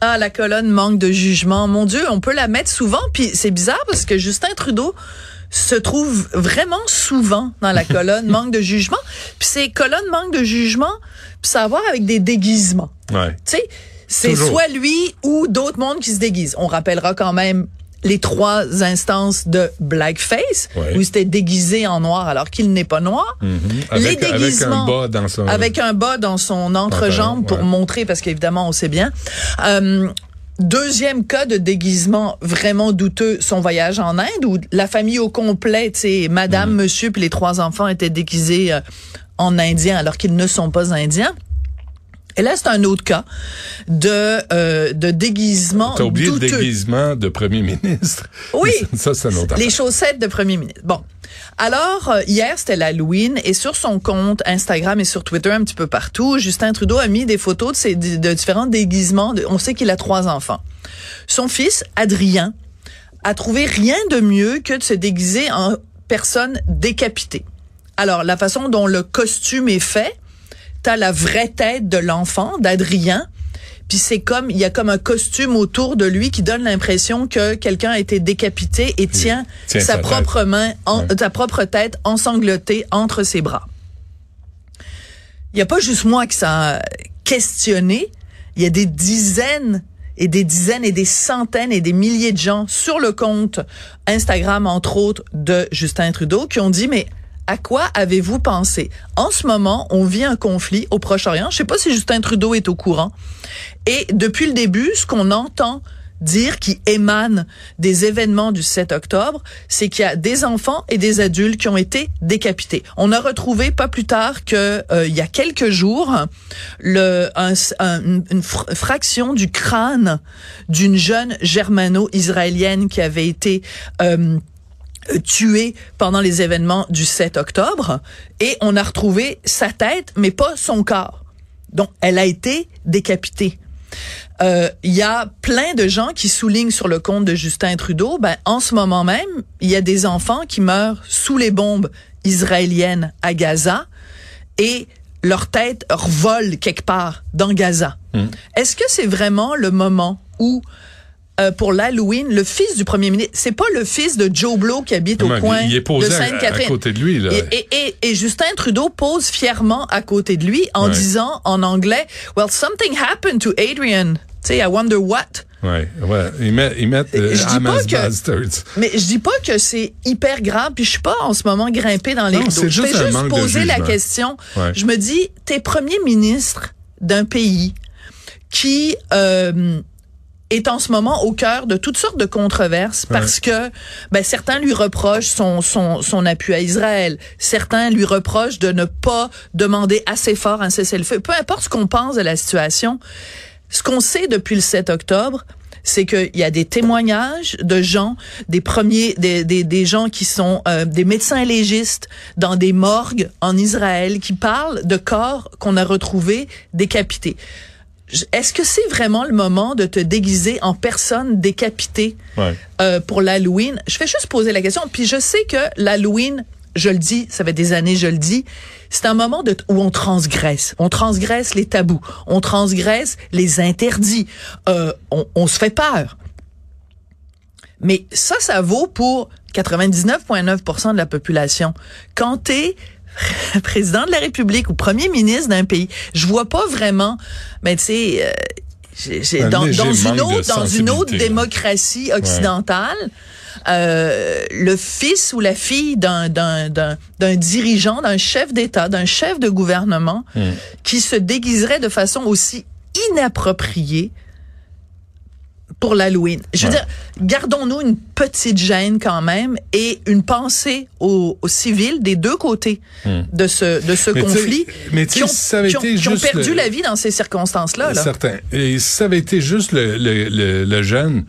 Ah, la colonne manque de jugement. Mon Dieu, on peut la mettre souvent. Puis c'est bizarre parce que Justin Trudeau se trouve vraiment souvent dans la colonne manque de jugement. Puis c'est colonne manque de jugement, puis ça a à voir avec des déguisements. Ouais. Tu sais, c'est soit lui ou d'autres mondes qui se déguisent. On rappellera quand même les trois instances de blackface Ouais. où il s'était déguisé en noir alors qu'il n'est pas noir. Mhm. Avec, les avec déguisements un bas dans son... avec un bas dans son entrejambe Ouais. pour montrer parce qu'évidemment on sait bien. Euh, Deuxième cas de déguisement vraiment douteux, son voyage en Inde où la famille au complet, tu madame, monsieur puis les trois enfants étaient déguisés euh, en indien alors qu'ils ne sont pas indiens. Et là, c'est un autre cas de euh, de déguisement T'as oublié douteux. le déguisement de premier ministre. Oui. Ça, c'est un autre Les chaussettes de premier ministre. Bon. Alors, euh, hier, c'était l'Halloween et sur son compte Instagram et sur Twitter, un petit peu partout, Justin Trudeau a mis des photos de, ses, de, de différents déguisements. De- on sait qu'il a trois enfants. Son fils, Adrien, a trouvé rien de mieux que de se déguiser en personne décapitée. Alors, la façon dont le costume est fait, t'as la vraie tête de l'enfant, d'Adrien, puis c'est comme, il y a comme un costume autour de lui qui donne l'impression que quelqu'un a été décapité et tient, sa propre main, en, Ouais. sa propre tête ensanglotée entre ses bras. Il n'y a pas juste moi qui ça a questionné. Il y a des dizaines et des dizaines et des centaines et des milliers de gens sur le compte Instagram, entre autres, de Justin Trudeau, qui ont dit, mais à quoi avez-vous pensé? En ce moment, on vit un conflit au Proche-Orient. Je sais pas si Justin Trudeau est au courant. Et depuis le début, ce qu'on entend dire qui émane des événements du 7 octobre, c'est qu'il y a des enfants et des adultes qui ont été décapités. On a retrouvé pas plus tard que euh, il y a quelques jours une fr- fraction du crâne d'une jeune germano-israélienne qui avait été euh, tuée pendant les événements du 7 octobre et on a retrouvé sa tête mais pas son corps. Donc elle a été décapitée. Euh, Il y a plein de gens qui soulignent sur le compte de Justin Trudeau, ben, en ce moment même, il y a des enfants qui meurent sous les bombes israéliennes à Gaza et leur tête revole quelque part dans Gaza. Est-ce que c'est vraiment le moment où euh, pour l'Halloween, le fils du premier ministre, c'est pas le fils de Joe Blow qui habite Comment, au coin il est posé de à- Sainte-Catherine. à côté de lui, là. Et, et, et, et Justin Trudeau pose fièrement à côté de lui en Ouais. disant en anglais, Well, something happened to Adrian. Tu sais, I wonder what. Ouais, ouais. Ils mettent, ils mettent euh, Je dis Hamas pas que-. Mais je dis pas que c'est hyper grave, puis je suis pas en ce moment grimpé dans les Non, Je juste fais juste poser la question. Ouais. Je me dis, t'es premier ministre d'un pays qui euh, est en ce moment au cœur de toutes sortes de controverses parce que ben, certains lui reprochent son, son, son appui à Israël, certains lui reprochent de ne pas demander assez fort un cessez-le-feu. Peu importe ce qu'on pense de la situation, ce qu'on sait depuis le 7 octobre, c'est qu'il y a des témoignages de gens, des premiers, des, des, des gens qui sont euh, des médecins légistes dans des morgues en Israël qui parlent de corps qu'on a retrouvés décapités. Est-ce que c'est vraiment le moment de te déguiser en personne décapitée Ouais. euh, pour l'Halloween? Je fais juste poser la question. Puis je sais que l'Halloween, je le dis, ça fait des années, je le dis, c'est un moment de, où on transgresse. On transgresse les tabous. On transgresse les interdits. Euh, on, on se fait peur. Mais ça, ça vaut pour 99,9% de la population. Quand t'es président de la République ou premier ministre d'un pays, je vois pas vraiment, mais tu sais, euh, j'ai- j'ai- Un dans, une autre, dans une autre sensibilité, là. démocratie occidentale, euh, le fils ou la fille d'un d'un d'un d'un dirigeant, d'un chef d'État, d'un chef de gouvernement Hmm. qui se déguiserait de façon aussi inappropriée pour l'Halloween. Je veux dire, gardons-nous une petite gêne quand même et une pensée aux, aux civils des deux côtés de ce de ce Hmm. Mais conflit mais qui, ont, ça avait qui ont- été qui ont perdu le- la vie dans ces circonstances-là. Là. Certain. Et si ça avait été juste le, le, le, le jeune,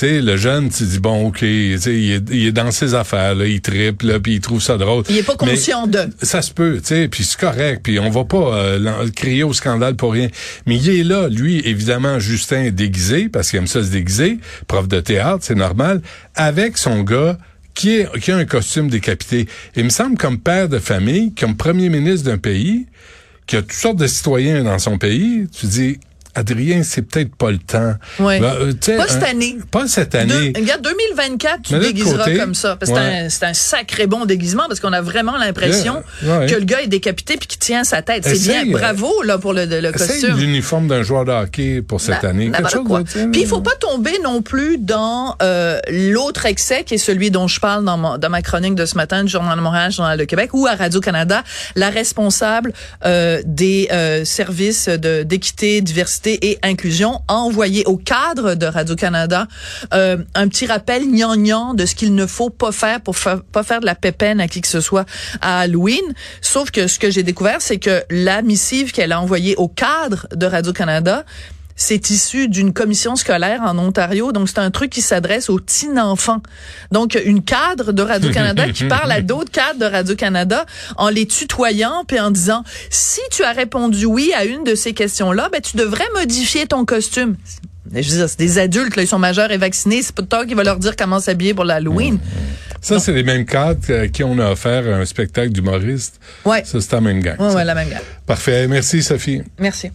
sais, le jeune, tu dis, bon, OK, il est, il est dans ses affaires, là, il tripe, là, puis il trouve ça drôle. Il est pas conscient de. Ça se peut, tu sais, puis c'est correct, puis on va pas euh, crier au scandale pour rien. Mais il est là, lui, évidemment, Justin est déguisé, parce qu'il aime ça se déguiser, prof de théâtre, c'est normal, avec son gars qui, est, qui a un costume décapité. Il me semble comme père de famille, comme premier ministre d'un pays, qui a toutes sortes de citoyens dans son pays, tu dis, Adrien, c'est peut-être pas le temps. Ouais. Ben, euh, Pas cette un- année. Pas cette année. regarde, 2024, tu déguiseras côté, comme ça. Parce que ouais. c'est un- c'est un, sacré bon déguisement parce qu'on a vraiment l'impression ouais. que le gars est décapité puis qu'il tient sa tête. C'est bien. euh, Bravo là pour le, le costume. l'uniforme d'un joueur de hockey pour cette Na- année. Puis il faut pas tomber non plus dans euh, l'autre excès qui est celui dont je parle dans, mon- dans ma chronique de ce matin du Journal de Montréal, Journal de Québec ou à Radio-Canada, la responsable euh, des services de- d'équité, diversité et inclusion a envoyé au cadre de Radio-Canada euh, un petit rappel gnangnan de ce qu'il ne faut pas faire pour fa- pas faire de la pépène à qui que ce soit à Halloween. Sauf que ce que j'ai découvert, c'est que la missive qu'elle a envoyée au cadre de Radio-Canada, c'est issu d'une commission scolaire en Ontario. Donc, c'est un truc qui s'adresse aux teen enfants. Donc, une cadre de Radio-Canada qui parle à d'autres cadres de Radio-Canada en les tutoyant puis en disant, si tu as répondu oui à une de ces questions-là, ben, tu devrais modifier ton costume. Je veux dire, c'est des adultes, là, ils sont majeurs et vaccinés. C'est pas toi qui va leur dire comment s'habiller pour l'Halloween. Ça, c'est les mêmes cadres à qui on a offert un spectacle d'humoriste. Ouais. Ça, c'est la même gang. Ouais, la même gamme. Parfait. Merci, Sophie. Merci.